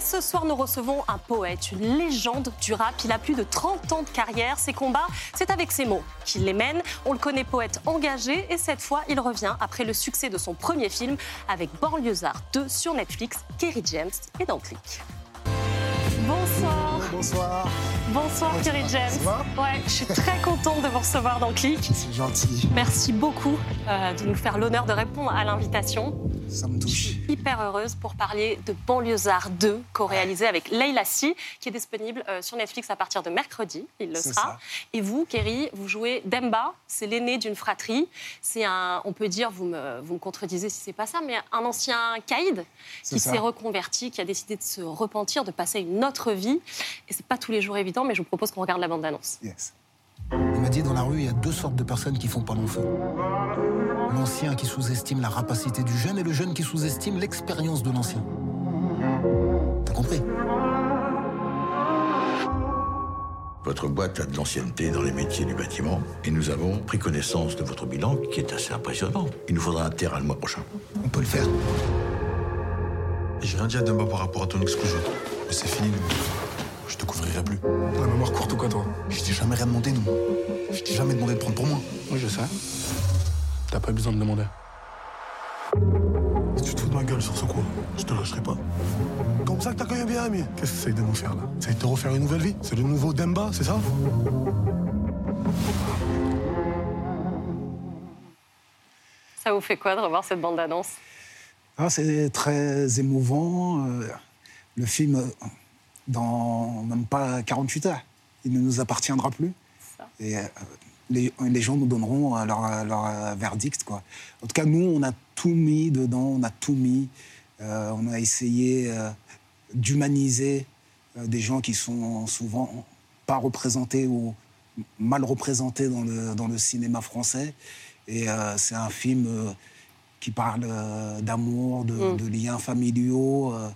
Et ce soir, nous recevons un poète, une légende du rap. Il a plus de 30 ans de carrière. Ses combats, c'est avec ses mots qu'il les mène. On le connaît poète engagé et cette fois, il revient après le succès de son premier film avec Banlieusard 2 sur Netflix. Kerry James est dans le clic. Bonsoir. Bonsoir. Bonsoir Kerry James. Ouais, je suis très contente de vous recevoir dans Click. C'est gentil. Merci beaucoup euh, de nous faire l'honneur de répondre à l'invitation. Ça me touche. Je suis hyper heureuse pour parler de Banlieusard 2, co-réalisé avec Leila Si, qui est disponible euh, sur Netflix à partir de mercredi. Il le sera. ça. Et vous, Kerry, vous jouez Demba. C'est l'aîné d'une fratrie. C'est un, on peut dire, vous me, vous me contredisez si c'est pas ça, mais un ancien caïd qui s'est reconverti, qui a décidé de se repentir, de passer une autre vie. Et c'est pas tous les jours évident, mais je vous propose qu'on regarde la bande-annonce. Yes. Il m'a dit dans la rue, il y a deux sortes de personnes qui font pas long feu. L'ancien qui sous-estime la rapacité du jeune et le jeune qui sous-estime l'expérience de l'ancien. T'as compris Votre boîte a de l'ancienneté dans les métiers du bâtiment et nous avons pris connaissance de votre bilan qui est assez impressionnant. Il nous faudra un terrain le mois prochain. On peut le faire. J'ai rien dit à Demba par rapport à ton exclusion. Mais c'est fini, nous. Je te couvrirai plus. T'as la mémoire courte ou quoi, toi? Je t'ai jamais rien demandé, nous. Je t'ai jamais demandé de prendre pour moi. Oui, je sais. T'as pas besoin de demander. Si tu te fous de ma gueule sur ce coup, je te lâcherai pas. Comme ça que même bien ami. Qu'est-ce que t'essayes de nous faire, là? De te refaire une nouvelle vie? C'est le nouveau Demba, c'est ça? Ça vous fait quoi de revoir cette bande-annonce? Ah, c'est très émouvant. euh, Le film, euh, dans même pas 48 heures, il ne nous appartiendra plus. Ça. Et euh, les, les gens nous donneront euh, leur, leur, euh, verdict. Quoi. En tout cas, nous, on a tout mis dedans, on a tout mis. Euh, on a essayé euh, d'humaniser euh, des gens qui sont souvent pas représentés ou mal représentés dans le, dans le cinéma français. Et euh, c'est un film euh, qui parle euh, d'amour, de, Mm. de liens familiaux. euh,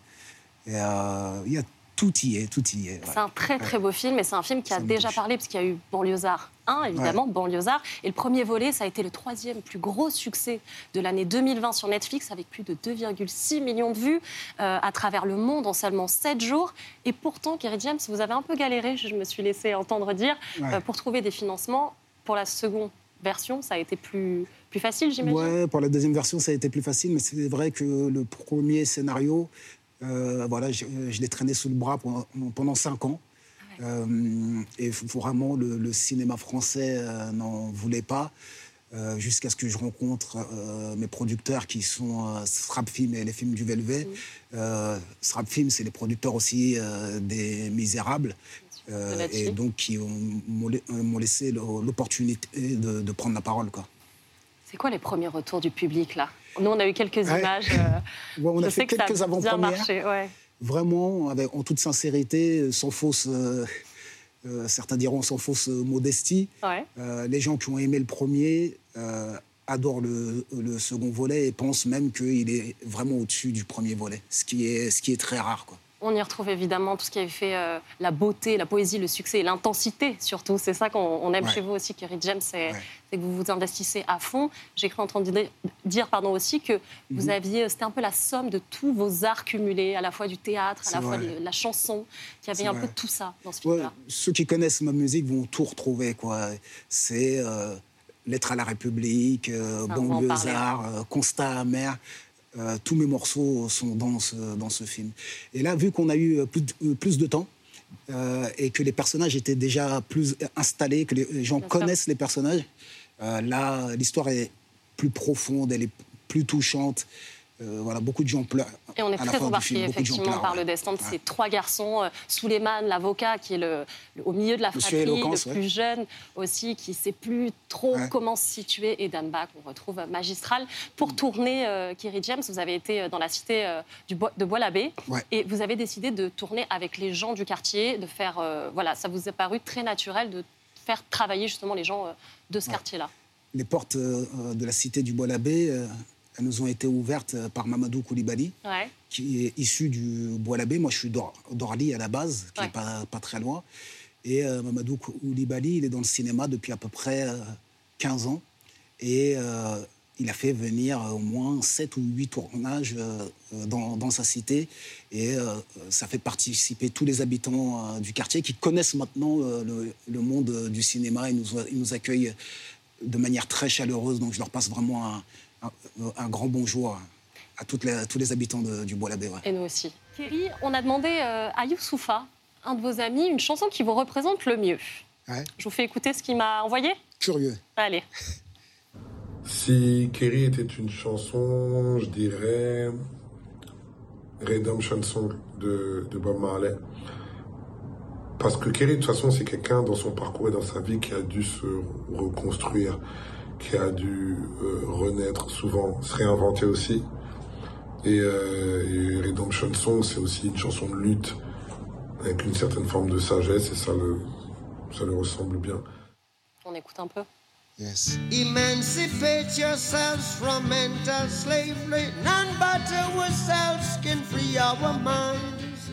et, euh, il y a, tout y est, tout y est. C'est un très très beau film et c'est un film qui a déjà parlé parce qu'il y a eu Banlieusard 1, évidemment, Banlieusard. Et le premier volet, ça a été le troisième plus gros succès de l'année 2020 sur Netflix avec plus de 2,6 millions de vues euh, à travers le monde en seulement 7 jours. Et pourtant, Kerry James, vous avez un peu galéré, je me suis laissé entendre dire, Ouais. euh, pour trouver des financements. Pour la seconde version, ça a été plus, plus facile, j'imagine? Ouais, pour la deuxième version, ça a été plus facile, mais c'est vrai que le premier scénario, euh, voilà, je, je l'ai traîné sous le bras pendant, pendant cinq ans. Euh, et vraiment, le, le cinéma français euh, n'en voulait pas. euh, Jusqu'à ce que je rencontre euh, mes producteurs qui sont euh, Strap Film et les films du Velvet. Euh, Strap Film, c'est les producteurs aussi euh, des Misérables. euh, et donc qui euh, m'ont laissé l'opportunité de, de prendre la parole. Quoi. C'est quoi les premiers retours du public là? Nous, on a eu quelques images. euh, Ouais, on a je fait sais que ça quelques a bien avant-premières. marché. Ouais. Vraiment, avec, en toute sincérité, sans fausse, euh, euh, certains diront sans fausse modestie. Ouais. Euh, les gens qui ont aimé le premier euh, adorent le, le second volet et pensent même qu'il est vraiment au-dessus du premier volet, ce qui est, ce qui est très rare. Quoi. On y retrouve évidemment tout ce qui avait fait euh, la beauté, la poésie, le succès et l'intensité surtout. C'est ça qu'on on aime Ouais. chez vous aussi, Kerry James, c'est Ouais. que vous vous investissez à fond. J'ai cru entendre dire, dire, pardon, aussi que Mhm. vous aviez, c'était un peu la somme de tous vos arts cumulés, à la fois du théâtre, à la fois de la chanson, qu'il y avait un vrai. peu de tout ça dans ce Ouais, ceux qui connaissent ma musique vont tout retrouver. quoi. C'est euh, Lettre à la République, euh, Banlieusard, euh, Constat amer. Euh, tous mes morceaux sont dans ce, dans ce film. Et là, vu qu'on a eu euh, plus de, euh, plus de temps euh, et que les personnages étaient déjà plus installés, que les gens Bien sûr. connaissent les personnages, euh, là, l'histoire est plus profonde, elle est plus touchante. Euh, voilà, beaucoup de gens pleurent. Et on est très embarqué effectivement pleurent, par ouais. le destin de Ouais. ces trois garçons. Euh, Suleiman, l'avocat, qui est le, le- au milieu de la fratrie, le ouais. plus jeune aussi, qui ne sait plus trop comment se situer, et Danba, qu'on retrouve euh, magistral. Pour Mm. tourner euh, Kerry James, vous avez été euh, dans la cité du de Bois-l'Abbé et vous avez décidé de tourner avec les gens du quartier, de faire. voilà, ça vous est paru très naturel de faire travailler justement les gens de ce quartier-là. les portes de la cité du Bois-l'Abbé, elles nous ont été ouvertes euh, par Mamadou Koulibaly, Ouais. qui est issu du Bois-l'Abbé. Moi, je suis d'Or- d'Orly à la base, qui n'est Ouais. pas, pas très loin. Et euh, Mamadou Koulibaly, il est dans le cinéma depuis à peu près euh, 15 ans. Et euh, il a fait venir au moins 7 ou 8 tournages euh, euh, dans, dans, sa cité. Et euh, ça fait participer tous les habitants du quartier qui connaissent maintenant le, le, monde du cinéma. Ils nous, ils nous accueillent de manière très chaleureuse. Donc je leur passe vraiment un, un, un grand bonjour à, toutes les, à, tous les habitants de, du Bois-l'Abbé. Et nous aussi. Kerry, on a demandé à Youssoufa, un de vos amis, une chanson qui vous représente le mieux. Ouais. Je vous fais écouter ce qu'il m'a envoyé Curieux. Allez. Si Kerry était une chanson, je dirais Redemption Song de, de Bob Marley. Parce que Kerry, de toute façon, c'est quelqu'un dans son parcours et dans sa vie qui a dû se reconstruire, qui a dû euh, renaître souvent, se réinventer aussi. Et, euh, et Redemption Song, c'est aussi une chanson de lutte avec une certaine forme de sagesse et ça le, ça le ressemble bien. On écoute un peu. Yes. Emancipate yourselves from mental slavery. None but ourselves can free our minds.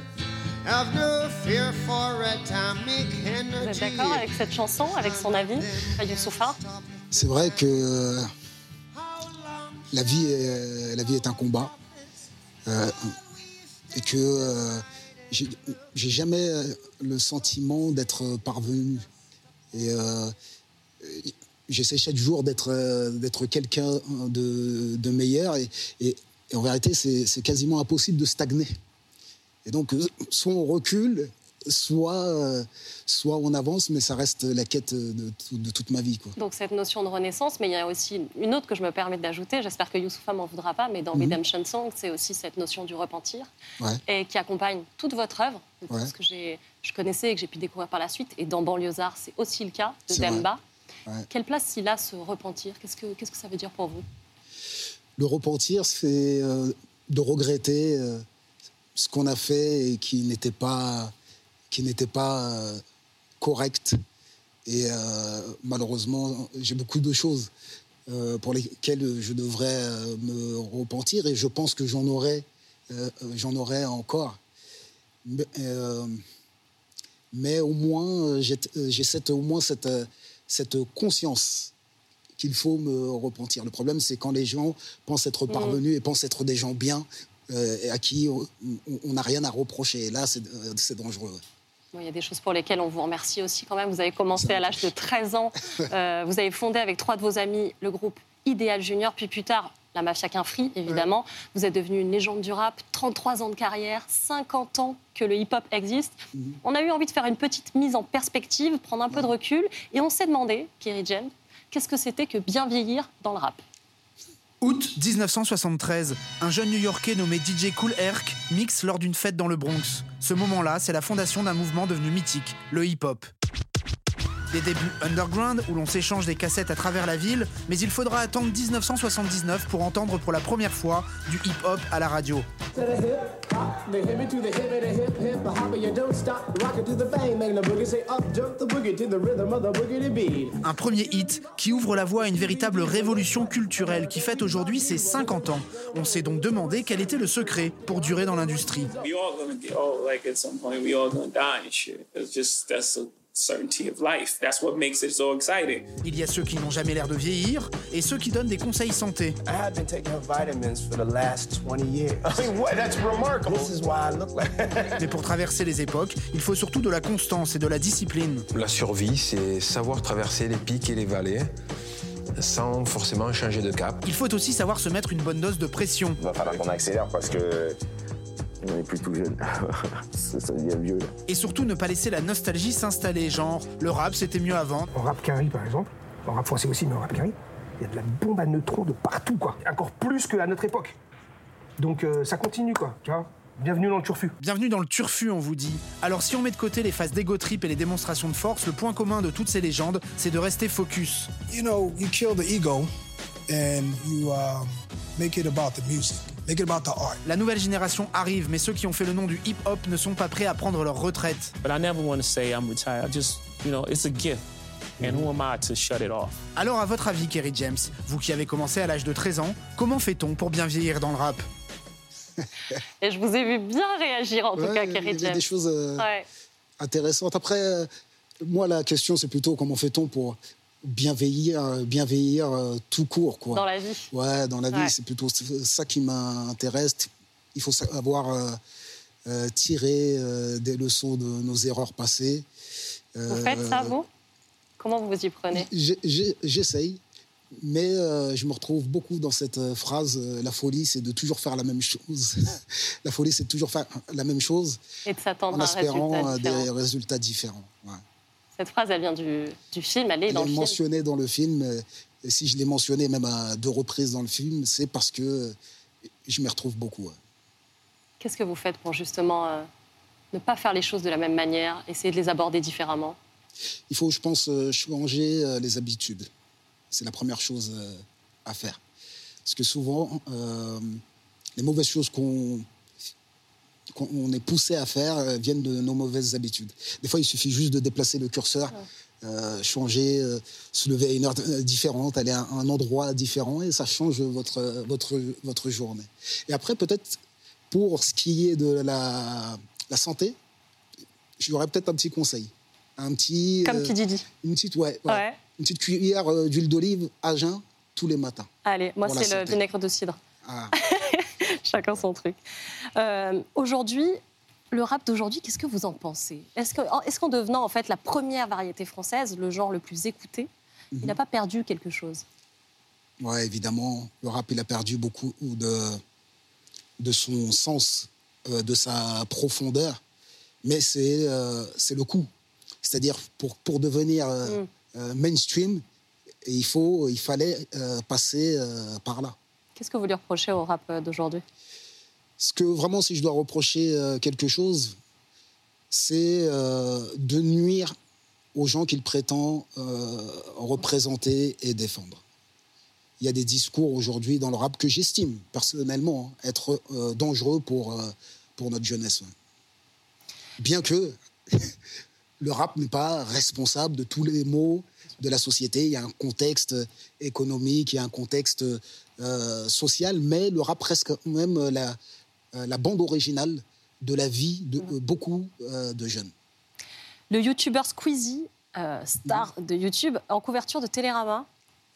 Have no fear for atomic energy. Vous êtes d'accord avec cette chanson, avec son avis, Youssoufa? C'est vrai que la vie est, est un combat. Euh, et que euh, j'ai jamais le sentiment d'être parvenu. Et euh, j'essaie chaque jour d'être quelqu'un de, meilleur et en vérité c'est quasiment impossible de stagner. Et donc soit on recule, soit, euh, soit on avance, mais ça reste la quête de, de toute ma vie. Quoi. Donc cette notion de renaissance, mais il y a aussi une autre que je me permets d'ajouter, j'espère que Youssoufa m'en voudra pas, mais dans mm -hmm. Redemption Song, c'est aussi cette notion du repentir, ouais. et qui accompagne toute votre œuvre, ouais. ce que je connaissais et que j'ai pu découvrir par la suite, et dans Banlieusards, c'est aussi le cas de Demba. Ouais. Quelle place s'il a ce repentir? Qu'est-ce que, qu'est-ce que ça veut dire pour vous? Le repentir, c'est euh, de regretter euh, ce qu'on a fait et qui n'était pas qui n'était pas euh, correct. Et euh, malheureusement, j'ai beaucoup de choses euh, pour lesquelles je devrais me repentir et je pense que j'en aurai, j'en aurai encore. Mais, mais au moins, j'ai cette, au moins cette, cette conscience qu'il faut me repentir. Le problème, c'est quand les gens pensent être parvenus mmh. et pensent être des gens bien euh, à qui on n'a rien à reprocher. Et là, c'est dangereux. Bon, il y a des choses pour lesquelles on vous remercie aussi quand même. Vous avez commencé à l'âge de 13 ans. Euh, vous avez fondé avec trois de vos amis le groupe Idéal Junior, puis plus tard la Mafia Qu'un Free, évidemment. Ouais. Vous êtes devenu une légende du rap, 33 ans de carrière, 50 ans que le hip-hop existe. Mm -hmm. On a eu envie de faire une petite mise en perspective, prendre un peu de recul, et on s'est demandé, Kerry James, qu'est-ce que c'était que bien vieillir dans le rap? Août 1973, un jeune New-Yorkais nommé DJ Cool Herc mixe lors d'une fête dans le Bronx. Ce moment-là, c'est la fondation d'un mouvement devenu mythique, le hip-hop. Des débuts underground où l'on s'échange des cassettes à travers la ville, mais il faudra attendre 1979 pour entendre pour la première fois du hip-hop à la radio. Un premier hit qui ouvre la voie à une véritable révolution culturelle qui fête aujourd'hui ses 50 ans. On s'est donc demandé quel était le secret pour durer dans l'industrie. Certainty of life. That's what makes it so exciting. Il y a ceux qui n'ont jamais l'air de vieillir et ceux qui donnent des conseils santé. I have been taking vitamins for the last 20 years. I mean, what? That's remarkable. This is why I look like Mais pour traverser les époques, il faut surtout de la constance et de la discipline. La survie, c'est savoir traverser les pics et les vallées sans forcément changer de cap. Il faut aussi savoir se mettre une bonne dose de pression. Il va falloir qu'on accélère parce que on est plus tout jeune. ça devient vieux. Là. Et surtout ne pas laisser la nostalgie s'installer, genre le rap c'était mieux avant. En rap carry par exemple, en rap français aussi, mais en rap carry, il y a de la bombe à neutrons de partout quoi. Encore plus qu'à notre époque. Donc euh, ça continue quoi, tu vois. Bienvenue dans le turfu. Bienvenue dans le turfu, on vous dit. Alors si on met de côté les phases d'ego trip et les démonstrations de force, le point commun de toutes ces légendes, c'est de rester focus. You know, you kill the ego and you uh, make it about the music. La nouvelle génération arrive, mais ceux qui ont fait le nom du hip-hop ne sont pas prêts à prendre leur retraite. But I never want to say I'm retired. I just, you know, it's a gift. And who am I to shut it off? Alors, à votre avis, Kerry James, vous qui avez commencé à l'âge de 13 ans, comment fait-on pour bien vieillir dans le rap? Et je vous ai vu bien réagir, en ouais, tout cas, Kerry James. Il y a des choses euh, ouais. intéressantes. Après, euh, moi, la question, c'est plutôt comment fait-on pour bienveillir, bienveillir euh, tout court. Quoi. Dans la vie. Ouais, dans la vie, c'est plutôt ça qui m'intéresse. Il faut savoir euh, euh, tirer euh, des leçons de nos erreurs passées. Vous faites ça, Euh, vous? Comment vous vous y prenez? J'essaye, mais euh, je me retrouve beaucoup dans cette euh, phrase euh, la folie, c'est de toujours faire la même chose. la folie, c'est toujours faire la même chose Et de s'attendre en à espérant résultat euh, des résultats différents. Ouais. Cette phrase, elle vient du, du film, elle est dans est le film. mentionné dans le film. euh, Et si je l'ai mentionné même à deux reprises dans le film, c'est parce que euh, je m'y retrouve beaucoup. Qu'est-ce que vous faites pour justement euh, ne pas faire les choses de la même manière, essayer de les aborder différemment? Il faut, je pense, changer les habitudes. C'est la première chose à faire. Parce que souvent, euh, les mauvaises choses qu'on qu'on on est poussé à faire euh, viennent de nos mauvaises habitudes. Des fois, il suffit juste de déplacer le curseur, euh, changer, euh, se lever à une heure différente, aller à un endroit différent, et ça change votre, votre, votre journée. Et après, peut-être, pour ce qui est de la, la santé, j'aurais peut-être un petit conseil. Un petit, Comme euh, petit Didi. Une petite, ouais, ouais. Ouais. Une petite cuillère euh, d'huile d'olive à jeun tous les matins. Allez, moi, c'est le vinaigre de cidre. Ah. Chacun son truc. Euh, aujourd'hui, le rap d'aujourd'hui, qu'est-ce que vous en pensez? Est-ce que- est-ce qu'en devenant en fait la première variété française, le genre le plus écouté, Mhm. il n'a pas perdu quelque chose? Ouais, évidemment, le rap, il a perdu beaucoup de, de son sens, euh, de sa profondeur, mais c'est euh, c'est le coup. C'est-à-dire, pour, pour devenir euh, Mm. mainstream, il, faut, il fallait passer par là. Qu'est-ce que vous lui reprochez au rap euh, d'aujourd'hui? Ce que vraiment, si je dois reprocher euh, quelque chose, c'est euh, de nuire aux gens qu'il prétend représenter et défendre. Il y a des discours aujourd'hui dans le rap que j'estime personnellement hein, être dangereux pour, pour notre jeunesse. Bien que le rap n'est pas responsable de tous les maux de la société. Il y a un contexte économique, il y a un contexte euh, social, mais le rap reste quand même la, euh, la bande originale de la vie de euh, beaucoup euh, de jeunes. Le youtubeur Squeezie, euh, star Mhm. de YouTube, en couverture de Télérama,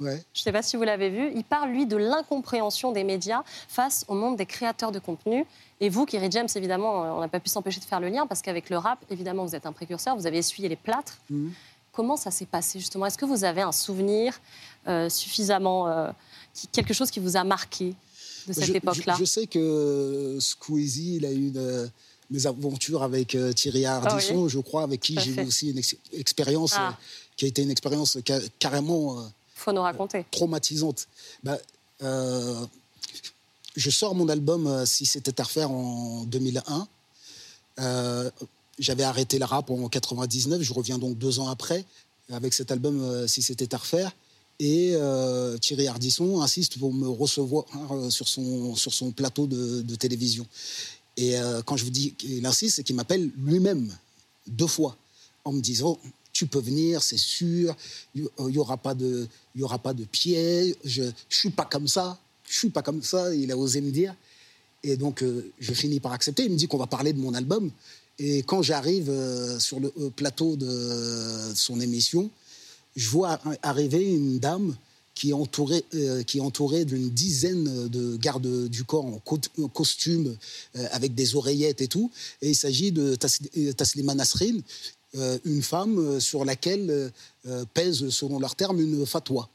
Ouais. je ne sais pas si vous l'avez vu, il parle, lui, de l'incompréhension des médias face au monde des créateurs de contenu. Et vous, Kerry James, évidemment, euh, on n'a pas pu s'empêcher de faire le lien, parce qu'avec le rap, évidemment, vous êtes un précurseur, vous avez essuyé les plâtres. Mhm. Comment ça s'est passé, justement? Est-ce que vous avez un souvenir euh, suffisamment... euh, qui- quelque chose qui vous a marqué de cette Je- époque-là Je, je sais que Squeezie, il a eu une, mes aventures avec euh, Thierry Ardisson, Ah oui. je crois, avec qui j'ai eu aussi une ex- expérience Ah. euh, qui a été une expérience ca- carrément euh, faut nous raconter. traumatisante. Bah, euh, je sors mon album euh, Si c'était à refaire en 2001. Euh, J'avais arrêté le rap en 99. Je reviens donc deux ans après avec cet album euh, Si c'était à refaire. Et euh, Thierry Ardisson insiste pour me recevoir euh, sur, son, sur son plateau de, télévision. Et euh, quand je vous dis qu'il insiste, c'est qu'il m'appelle lui-même deux fois en me disant tu peux venir, c'est sûr, il n'y aura pas de, il aura pas de pied, je ne suis pas comme ça, je suis pas comme ça, il a osé me dire. Et donc, je finis par accepter. Il me dit qu'on va parler de mon album. Et quand j'arrive sur le plateau de son émission, je vois ar- arriver une dame qui est entourée, euh, qui est entourée d'une dizaine de gardes du corps en, co- en costume, euh, avec des oreillettes et tout. Et il s'agit de euh, Taslima Nasrin, une femme sur laquelle pèse, selon leurs termes, une fatwa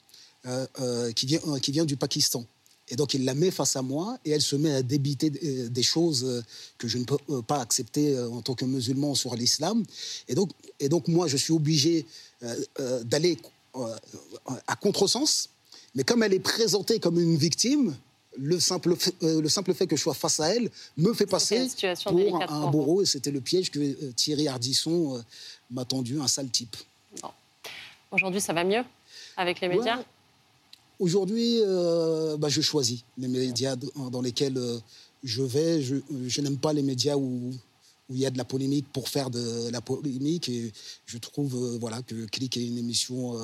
qui, vient, qui vient du Pakistan. Et donc, il la met face à moi et elle se met à débiter euh, des choses euh, que je ne peux euh, pas accepter en tant que musulman sur l'islam. Et donc, et donc, moi, je suis obligé d'aller à contresens. Mais comme elle est présentée comme une victime, le simple, fait, euh, le simple fait que je sois face à elle me fait passer pour un bourreau. Et c'était le piège que euh, Thierry Ardisson euh, m'a tendu, un sale type. Aujourd'hui, ça va mieux avec les médias? Ouais. Aujourd'hui, euh, bah, je choisis les médias dans lesquels euh, je vais. Je, je n'aime pas les médias où où il y a de la polémique pour faire de la polémique. Et je trouve euh, voilà, que Click est une émission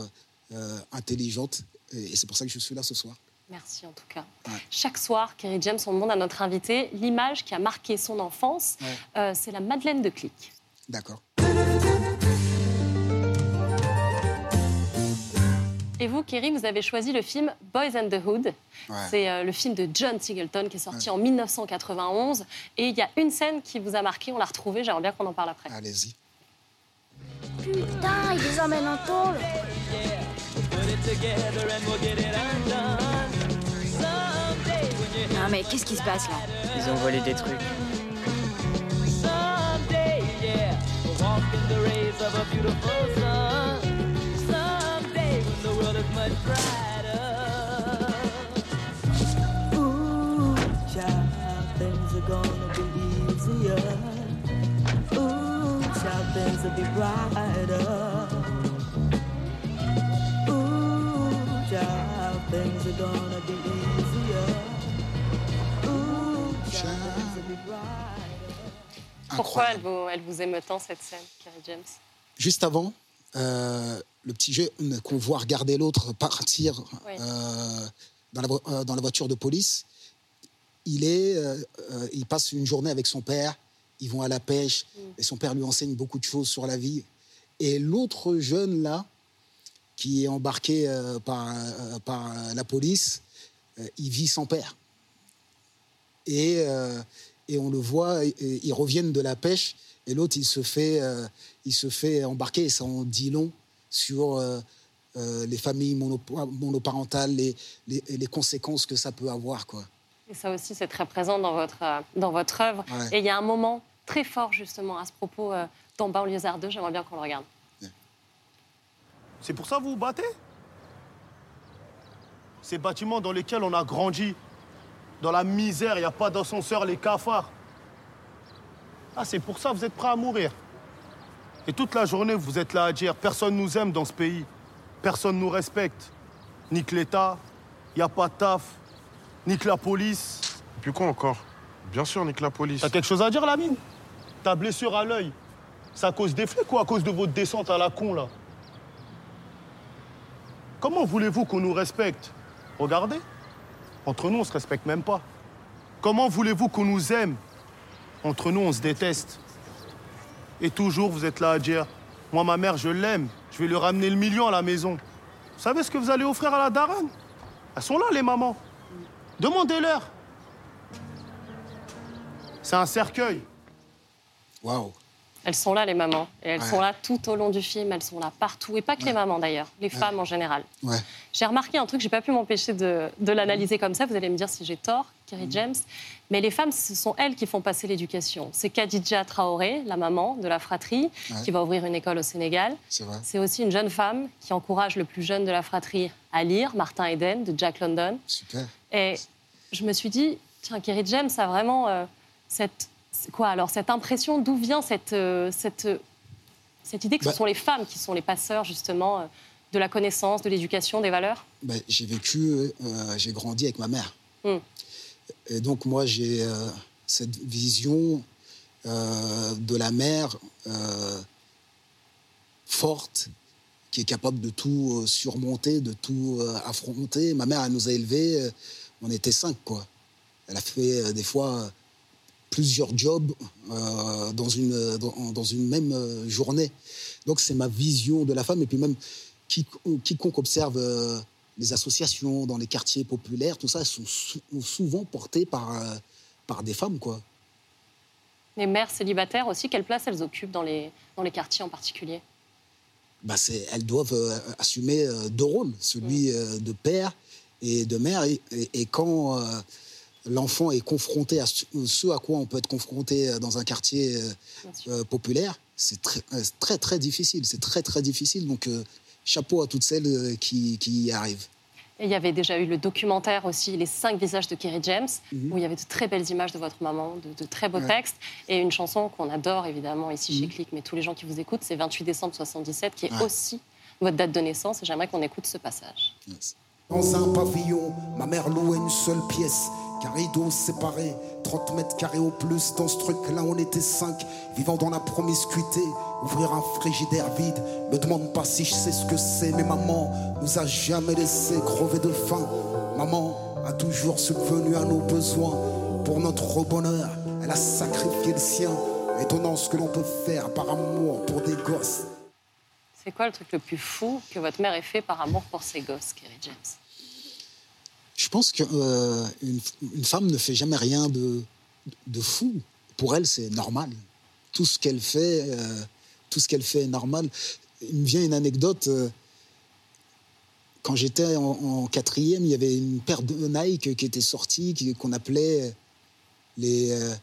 euh, intelligente. Et, et c'est pour ça que je suis là ce soir. Merci en tout cas. Chaque soir, Kerry James, on demande à notre invité l'image qui a marqué son enfance. Ouais. Euh, c'est la Madeleine de Click. D'accord. Et vous, Kerry, vous avez choisi le film Boys and the Hood. C'est euh, le film de John Singleton qui est sorti en 1991. Et il y a une scène qui vous a marqué, on l'a retrouvée, j'aimerais bien qu'on en parle après. Allez-y. Putain, ils les emmènent en tôle. Non mais qu'est-ce qui se passe là? Ils ont volé des trucs. Ooh, child, Pourquoi elle vous, elle vous émeut tant cette scène, Kerry James? Juste avant, euh, le petit jeu qu'on voit regarder l'autre partir euh, dans, la, vo- euh, dans la voiture de police, il, est, il passe une journée avec son père, ils vont à la pêche, et son père lui enseigne beaucoup de choses sur la vie. Et l'autre jeune là, qui est embarqué par, par la police, il vit sans père. Et, euh, et on le voit, et- et ils reviennent de la pêche, et l'autre, il, se fait, euh, il se fait embarquer, et ça en dit long sur euh, euh, les familles monopa- monoparentales, les, les, et les conséquences que ça peut avoir. Quoi. Et ça aussi, c'est très présent dans votre, euh, dans votre œuvre. Ouais. Et il y a un moment très fort, justement, à ce propos, euh, dans Banlieusard 2. J'aimerais bien qu'on le regarde. C'est pour ça que vous vous battez? Ces bâtiments dans lesquels on a grandi, dans la misère, il n'y a pas d'ascenseur, les cafards. Ah, c'est pour ça que vous êtes prêts à mourir. Et toute la journée, vous êtes là à dire personne nous aime dans ce pays, personne nous respecte. Ni que l'État, il n'y a pas de taf, ni que la police. Et puis quoi encore Bien sûr, nique la police. T'as quelque chose à dire, Lamine? Ta blessure à l'œil, c'est à cause des flics ou à cause de votre descente à la con, là? Comment voulez-vous qu'on nous respecte? Regardez, entre nous, on se respecte même pas. Comment voulez-vous qu'on nous aime? Entre nous, on se déteste. Et toujours, vous êtes là à dire Moi, ma mère, je l'aime, je vais lui ramener le million à la maison. Vous savez ce que vous allez offrir à la daronne? Elles sont là, les mamans. Demandez-leur. C'est un cercueil. Waouh. Elles sont là, les mamans. Et elles Ouais. sont là tout au long du film. Elles sont là partout. Et pas que les mamans, d'ailleurs. Les femmes en général. J'ai remarqué un truc, j'ai pas pu m'empêcher de, de l'analyser comme ça. Vous allez me dire si j'ai tort, Kerry James. Mais les femmes, ce sont elles qui font passer l'éducation. C'est Khadija Traoré, la maman de la fratrie, qui va ouvrir une école au Sénégal. C'est vrai. C'est aussi une jeune femme qui encourage le plus jeune de la fratrie à lire, Martin Eden, de Jack London. Super. Et je me suis dit, tiens, Kerry James a vraiment euh, cette. Quoi alors Cette impression, d'où vient cette, euh, cette, euh, cette idée que Bah- ce sont les femmes qui sont les passeurs, justement, euh, de la connaissance, de l'éducation, des valeurs? Ben, j'ai vécu, euh, j'ai grandi avec ma mère. Hmm. Et donc, moi, j'ai euh, cette vision euh, de la mère forte, qui est capable de tout surmonter, de tout affronter. Ma mère, elle nous a élevés, on était cinq, quoi. Elle a fait des fois plusieurs jobs euh, dans, une, dans, dans une même euh, journée. Donc, c'est ma vision de la femme. Et puis, même qui- quiconque observe euh, les associations dans les quartiers populaires, tout ça, elles sont sou- souvent portées par, euh, par des femmes, quoi. Les mères célibataires aussi, quelle place elles occupent dans les, dans les quartiers en particulier? Bah, c'est- elles doivent assumer deux rôles, celui de père et de mère. Et, et- et quand l'enfant est confronté à ce, à quoi on peut être confronté euh, dans un quartier euh, euh, populaire, c'est très, très, très difficile. C'est très, très difficile. Donc, euh, chapeau à toutes celles qui, qui y arrivent. Et il y avait déjà eu le documentaire aussi, Les cinq visages de Kerry James, Mhm. où il y avait de très belles images de votre maman, de, de très beaux Ouais. textes, et une chanson qu'on adore évidemment ici chez Mhm. Click, mais tous les gens qui vous écoutent, c'est 28 décembre 77, qui est Ouais. aussi votre date de naissance, et j'aimerais qu'on écoute ce passage. Dans un pavillon, ma mère louait une seule pièce. Rideau séparé, 30 mètres carrés au plus. Dans ce truc-là, on était cinq, vivant dans la promiscuité. Ouvrir un frigidaire vide, me demande pas si je sais ce que c'est. Mais maman nous a jamais laissé crever de faim. Maman a toujours subvenu à nos besoins. Pour notre bonheur, elle a sacrifié le sien. Étonnant ce que l'on peut faire par amour pour des gosses. C'est quoi le truc le plus fou que votre mère ait fait par amour pour ses gosses, Kerry James? Je pense qu'une une femme ne fait jamais rien de, de fou. Pour elle, c'est normal. Tout ce qu'elle fait, euh, tout ce qu'elle fait est normal. Il me vient une anecdote. euh, quand j'étais en, en quatrième, il y avait une paire de Nike qui était sortie, qu'on appelait les, euh,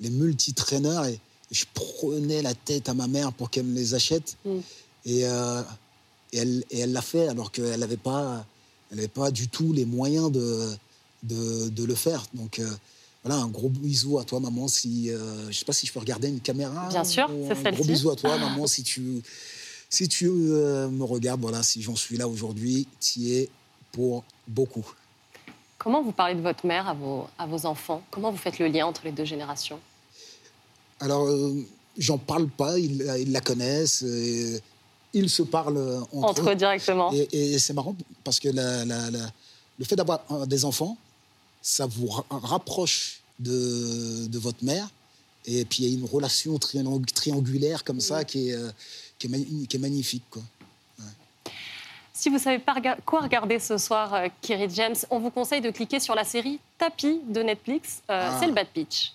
les multi-trainers. Et je prenais la tête à ma mère pour qu'elle me les achète. Et, euh, et elle et elle l'a fait alors qu'elle n'avait pas, elle avait pas du tout les moyens de, de, de le faire. Donc euh, voilà, un gros bisou à toi, maman. Si, euh, je sais pas si je peux regarder une caméra. Bien sûr, c'est Un gros celle-ci. bisou à toi, maman, si tu, si tu euh, me regardes. Voilà, si j'en suis là aujourd'hui, tu es pour beaucoup. Comment vous parlez de votre mère à vos, à vos enfants? Comment vous faites le lien entre les deux générations? Alors, euh, j'en parle pas, ils, ils la connaissent. Ils se parlent entre, Entre eux directement. Et, et c'est marrant parce que la- la- la- le fait d'avoir euh, des enfants, ça vous ra- rapproche de, de votre mère. Et puis, il y a une relation triang- triangulaire comme ça qui est, euh, qui est, mani- qui est magnifique. Quoi. Si vous savez pas rega- quoi regarder ce soir, euh, Kerry James, on vous conseille de cliquer sur la série Tapis de Netflix. Euh, Ah. C'est le bad pitch.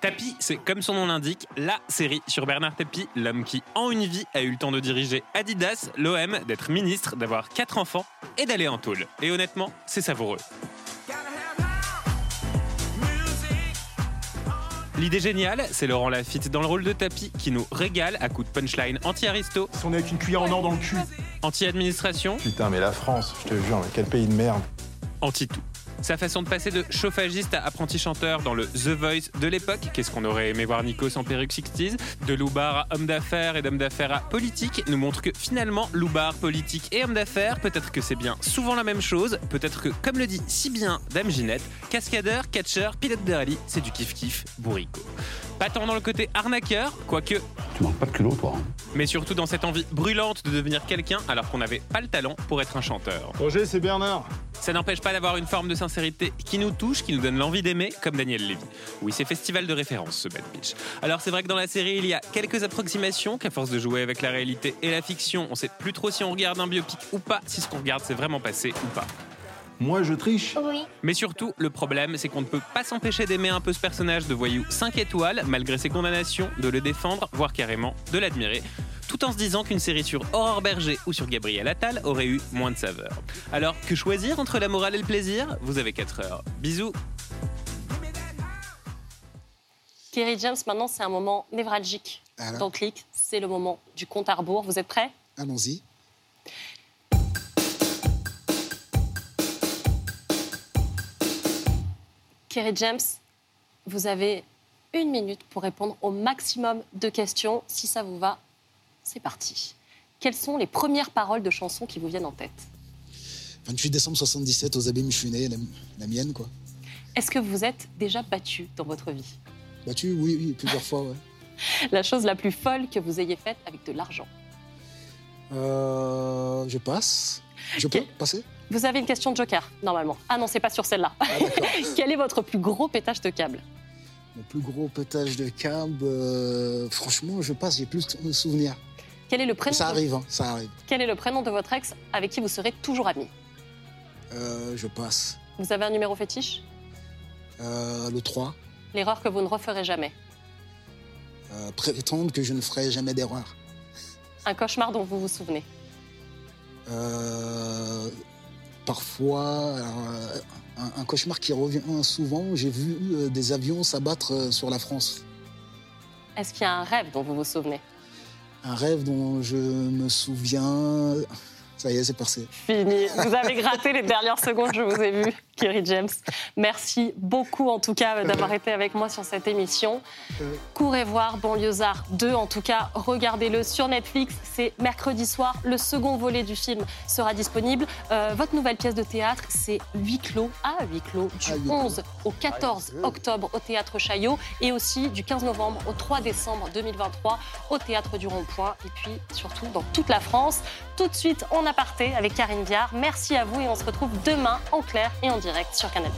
Tapie, c'est comme son nom l'indique, la série sur Bernard Tapie, l'homme qui, en une vie, a eu le temps de diriger Adidas, l'OM, d'être ministre, d'avoir quatre enfants et d'aller en tôle. Et honnêtement, c'est savoureux. L'idée géniale, c'est Laurent Lafitte dans le rôle de Tapie qui nous régale à coups de punchline anti-aristo. On est avec une cuillère en or dans le cul. Anti-administration. Putain, mais la France, je te jure, mais quel pays de merde. Anti-tout. Sa façon de passer de chauffagiste à apprenti chanteur dans le The Voice de l'époque, qu'est-ce qu'on aurait aimé voir Nico sans perruque 60s, de Loubar à homme d'affaires et d'homme d'affaires à politique, nous montre que finalement, Loubar, politique et homme d'affaires, peut-être que c'est bien souvent la même chose, peut-être que, comme le dit si bien Dame Ginette, cascadeur, catcheur, pilote de rallye, c'est du kiff-kiff bourrico. Pas tant dans le côté arnaqueur, quoique Tu manques pas de culot, toi. hein. mais surtout dans cette envie brûlante de devenir quelqu'un alors qu'on n'avait pas le talent pour être un chanteur. Roger, c'est Bernard. Ça n'empêche pas d'avoir une forme de sincérité qui nous touche, qui nous donne l'envie d'aimer, comme Daniel Lévy. Oui, c'est festival de référence, ce Bad Bitch. Alors c'est vrai que dans la série, il y a quelques approximations, qu'à force de jouer avec la réalité et la fiction, on sait plus trop si on regarde un biopic ou pas, si ce qu'on regarde c'est vraiment passé ou pas. Moi, je triche. Oui. Mais surtout, le problème, c'est qu'on ne peut pas s'empêcher d'aimer un peu ce personnage de voyou 5 étoiles, malgré ses condamnations, de le défendre, voire carrément de l'admirer, tout en se disant qu'une série sur Aurore Berger ou sur Gabriel Attal aurait eu moins de saveur. Alors, que choisir entre la morale et le plaisir? Vous avez 4 heures. Bisous Kerry James, maintenant, c'est un moment névralgique Alors dans Click. C'est le moment du compte à rebours. Vous êtes prêts? Allons-y. Kerry James, vous avez une minute pour répondre au maximum de questions. Si ça vous va, c'est parti. Quelles sont les premières paroles de chansons qui vous viennent en tête? 28 décembre 77, aux né, la, la mienne, quoi. Est-ce que vous êtes déjà battu dans votre vie? Battu, oui, oui, plusieurs fois, ouais. La chose la plus folle que vous ayez faite avec de l'argent? Euh, je passe. Je peux passer? Vous avez une question de joker, normalement. Ah non, c'est pas sur celle-là. Quel est votre plus gros pétage de câble? Mon plus gros pétage de câble, euh, franchement, je passe, j'ai plus de souvenirs. Quel est le prénom Ça arrive, hein, ça arrive. Quel est le prénom de votre ex avec qui vous serez toujours ami Euh, je passe. Vous avez un numéro fétiche? Euh, le 3, L'erreur que vous ne referez jamais. euh, prétendre que je ne ferai jamais d'erreur. Un cauchemar dont vous vous souvenez. Euh, parfois, euh, un, un cauchemar qui revient souvent, j'ai vu euh, des avions s'abattre euh, sur la France. Est-ce qu'il y a un rêve dont vous vous souvenez? Un rêve dont je me souviens. Ça y est, c'est passé. Fini. Vous avez gratté les dernières secondes, je vous ai vu, Kerry James. Merci beaucoup, en tout cas, d'avoir été avec moi sur cette émission. Courez voir Banlieusard 2, en tout cas, regardez-le sur Netflix. C'est mercredi soir. Le second volet du film sera disponible. Euh, votre nouvelle pièce de théâtre, c'est Huis clos, à Huis clos, du 11 au 14 octobre au Théâtre Chaillot et aussi du 15 novembre au 3 décembre 2023 au Théâtre du Rond-Point et puis surtout dans toute la France. Tout de suite, on a parté avec Karine Viard. Merci à vous et on se retrouve demain en clair et en direct sur Canal+.